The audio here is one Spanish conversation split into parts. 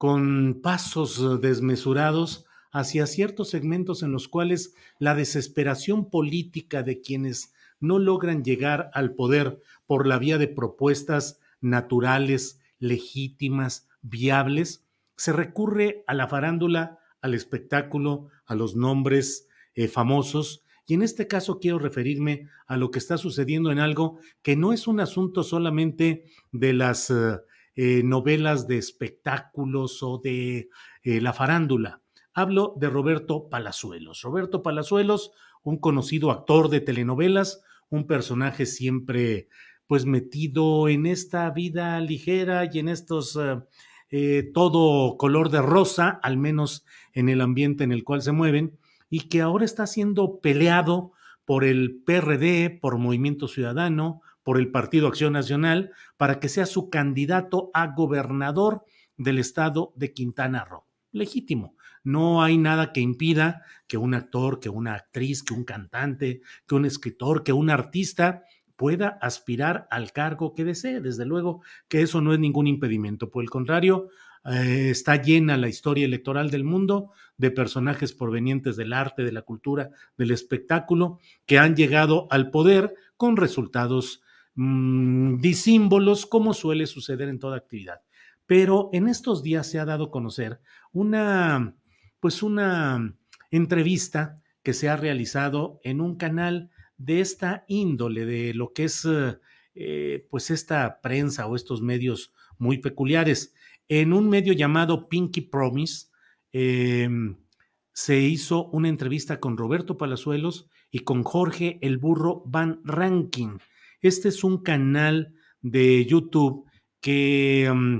con pasos eh, desmesurados hacia ciertos segmentos en los cuales la desesperación política de quienes no logran llegar al poder por la vía de propuestas naturales, legítimas, viables, se recurre a la farándula, al espectáculo, a los nombres eh, famosos. Y en este caso quiero referirme a lo que está sucediendo en algo que no es un asunto solamente de las eh, eh, novelas de espectáculos o de eh, la farándula. Hablo de Roberto Palazuelos. Roberto Palazuelos, un conocido actor de telenovelas, un personaje siempre pues metido en esta vida ligera y en estos eh, todo color de rosa, al menos en el ambiente en el cual se mueven, y que ahora está siendo peleado por el PRD, por Movimiento Ciudadano, por el Partido Acción Nacional para que sea su candidato a gobernador del estado de Quintana Roo. Legítimo. No hay nada que impida que un actor, que una actriz, que un cantante, que un escritor, que un artista pueda aspirar al cargo que desee. Desde luego que eso no es ningún impedimento. Por el contrario, eh, está llena la historia electoral del mundo de personajes provenientes del arte, de la cultura, del espectáculo, que han llegado al poder con resultados mmm, disímbolos, como suele suceder en toda actividad. Pero en estos días se ha dado a conocer una, pues una entrevista que se ha realizado en un canal de esta índole, de lo que es eh, pues esta prensa o estos medios muy peculiares. En un medio llamado Pinky Promise, eh, se hizo una entrevista con Roberto Palazuelos y con Jorge el Burro Van Ranking. Este es un canal de YouTube que mm,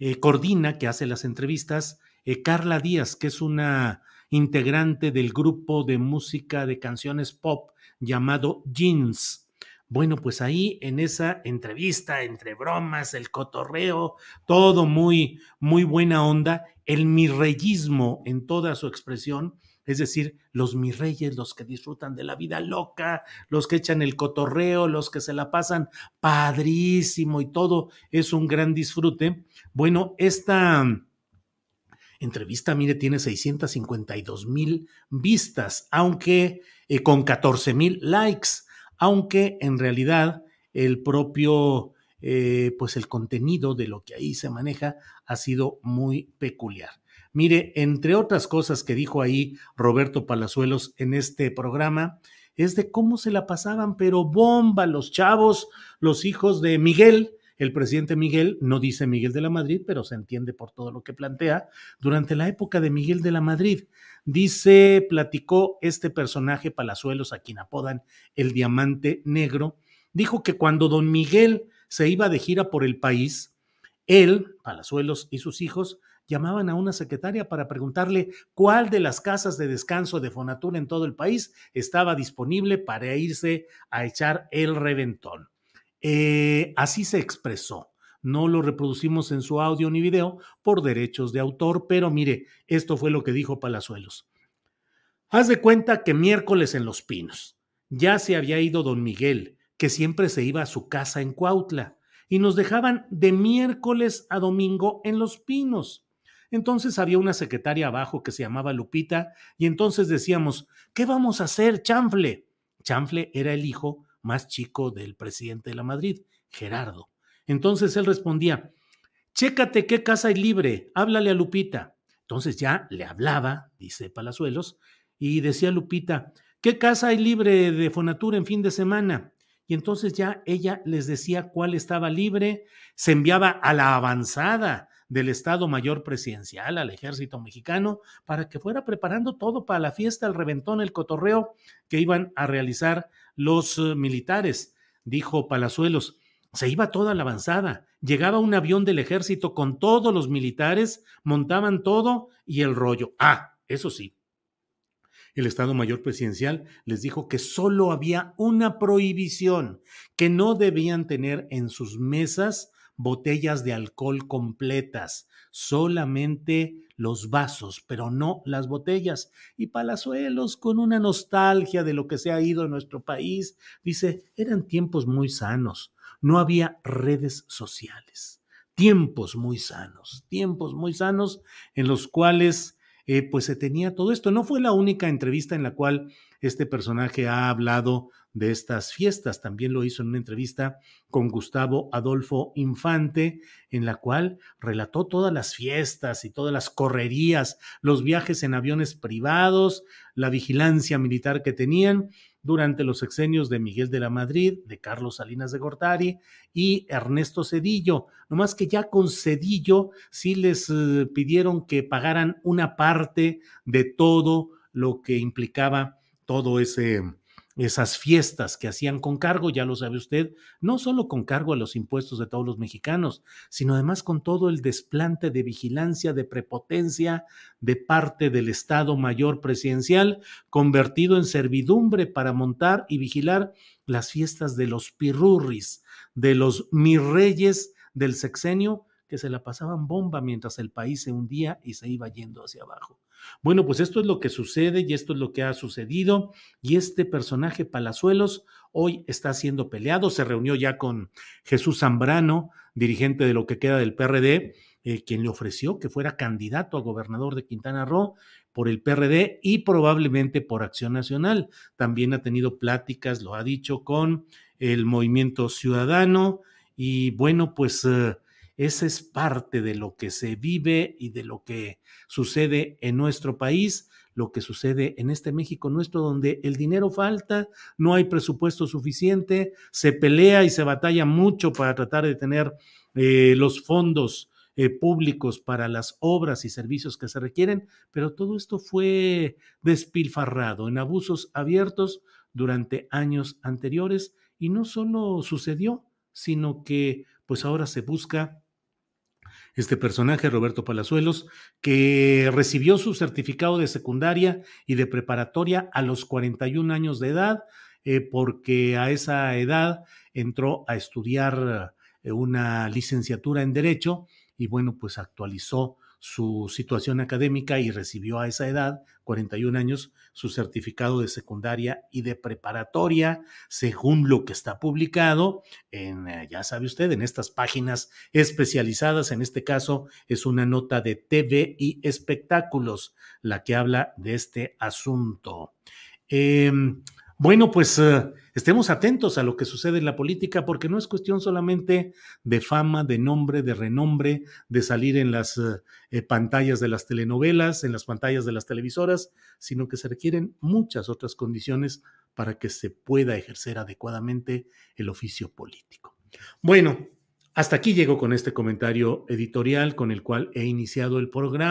eh, coordina, que hace las entrevistas, eh, Carla Díaz, que es una integrante del grupo de música de canciones pop llamado Jeans. Bueno, pues ahí en esa entrevista, entre bromas, el cotorreo, todo muy, muy buena onda, el mirreyismo en toda su expresión, es decir, los mis reyes, los que disfrutan de la vida loca, los que echan el cotorreo, los que se la pasan padrísimo y todo es un gran disfrute. Bueno, esta entrevista, mire, tiene 652 mil vistas, aunque eh, con 14 mil likes, aunque en realidad el propio, eh, pues el contenido de lo que ahí se maneja ha sido muy peculiar. Mire, entre otras cosas que dijo ahí Roberto Palazuelos en este programa, es de cómo se la pasaban, pero bomba los chavos, los hijos de Miguel, el presidente Miguel, no dice Miguel de la Madrid, pero se entiende por todo lo que plantea, durante la época de Miguel de la Madrid. Dice, platicó este personaje Palazuelos, a quien apodan el Diamante Negro, dijo que cuando don Miguel se iba de gira por el país, él, Palazuelos y sus hijos llamaban a una secretaria para preguntarle cuál de las casas de descanso de Fonatur en todo el país estaba disponible para irse a echar el reventón. Eh, así se expresó. No lo reproducimos en su audio ni video por derechos de autor, pero mire, esto fue lo que dijo Palazuelos. Haz de cuenta que miércoles en Los Pinos ya se había ido don Miguel, que siempre se iba a su casa en Cuautla y nos dejaban de miércoles a domingo en Los Pinos. Entonces había una secretaria abajo que se llamaba Lupita y entonces decíamos, ¿qué vamos a hacer, Chanfle? Chanfle era el hijo más chico del presidente de la Madrid, Gerardo. Entonces él respondía, chécate qué casa hay libre, háblale a Lupita. Entonces ya le hablaba, dice Palazuelos, y decía Lupita, ¿qué casa hay libre de Fonatura en fin de semana? Y entonces ya ella les decía cuál estaba libre, se enviaba a la avanzada del Estado Mayor Presidencial, al ejército mexicano, para que fuera preparando todo para la fiesta, el reventón, el cotorreo que iban a realizar los eh, militares. Dijo Palazuelos, se iba toda la avanzada, llegaba un avión del ejército con todos los militares, montaban todo y el rollo. Ah, eso sí, el Estado Mayor Presidencial les dijo que solo había una prohibición, que no debían tener en sus mesas botellas de alcohol completas, solamente los vasos, pero no las botellas. Y Palazuelos, con una nostalgia de lo que se ha ido en nuestro país, dice, eran tiempos muy sanos, no había redes sociales, tiempos muy sanos, tiempos muy sanos en los cuales eh, pues se tenía todo esto. No fue la única entrevista en la cual este personaje ha hablado de estas fiestas. También lo hizo en una entrevista con Gustavo Adolfo Infante, en la cual relató todas las fiestas y todas las correrías, los viajes en aviones privados, la vigilancia militar que tenían durante los sexenios de Miguel de la Madrid, de Carlos Salinas de Gortari y Ernesto Cedillo. No más que ya con Cedillo sí les eh, pidieron que pagaran una parte de todo lo que implicaba todo ese esas fiestas que hacían con cargo, ya lo sabe usted, no solo con cargo a los impuestos de todos los mexicanos, sino además con todo el desplante de vigilancia, de prepotencia de parte del Estado Mayor Presidencial, convertido en servidumbre para montar y vigilar las fiestas de los pirurris, de los mirreyes del sexenio, que se la pasaban bomba mientras el país se hundía y se iba yendo hacia abajo. Bueno, pues esto es lo que sucede y esto es lo que ha sucedido y este personaje Palazuelos hoy está siendo peleado, se reunió ya con Jesús Zambrano, dirigente de lo que queda del PRD, eh, quien le ofreció que fuera candidato a gobernador de Quintana Roo por el PRD y probablemente por Acción Nacional. También ha tenido pláticas, lo ha dicho, con el Movimiento Ciudadano y bueno, pues... Eh, esa es parte de lo que se vive y de lo que sucede en nuestro país, lo que sucede en este México nuestro, donde el dinero falta, no hay presupuesto suficiente, se pelea y se batalla mucho para tratar de tener eh, los fondos eh, públicos para las obras y servicios que se requieren, pero todo esto fue despilfarrado en abusos abiertos durante años anteriores y no solo sucedió, sino que pues ahora se busca este personaje, Roberto Palazuelos, que recibió su certificado de secundaria y de preparatoria a los 41 años de edad, eh, porque a esa edad entró a estudiar eh, una licenciatura en Derecho y bueno, pues actualizó su situación académica y recibió a esa edad, 41 años, su certificado de secundaria y de preparatoria, según lo que está publicado en, eh, ya sabe usted, en estas páginas especializadas. En este caso es una nota de TV y espectáculos la que habla de este asunto. Em, bueno, pues eh, estemos atentos a lo que sucede en la política porque no es cuestión solamente de fama, de nombre, de renombre, de salir en las eh, pantallas de las telenovelas, en las pantallas de las televisoras, sino que se requieren muchas otras condiciones para que se pueda ejercer adecuadamente el oficio político. Bueno, hasta aquí llego con este comentario editorial con el cual he iniciado el programa.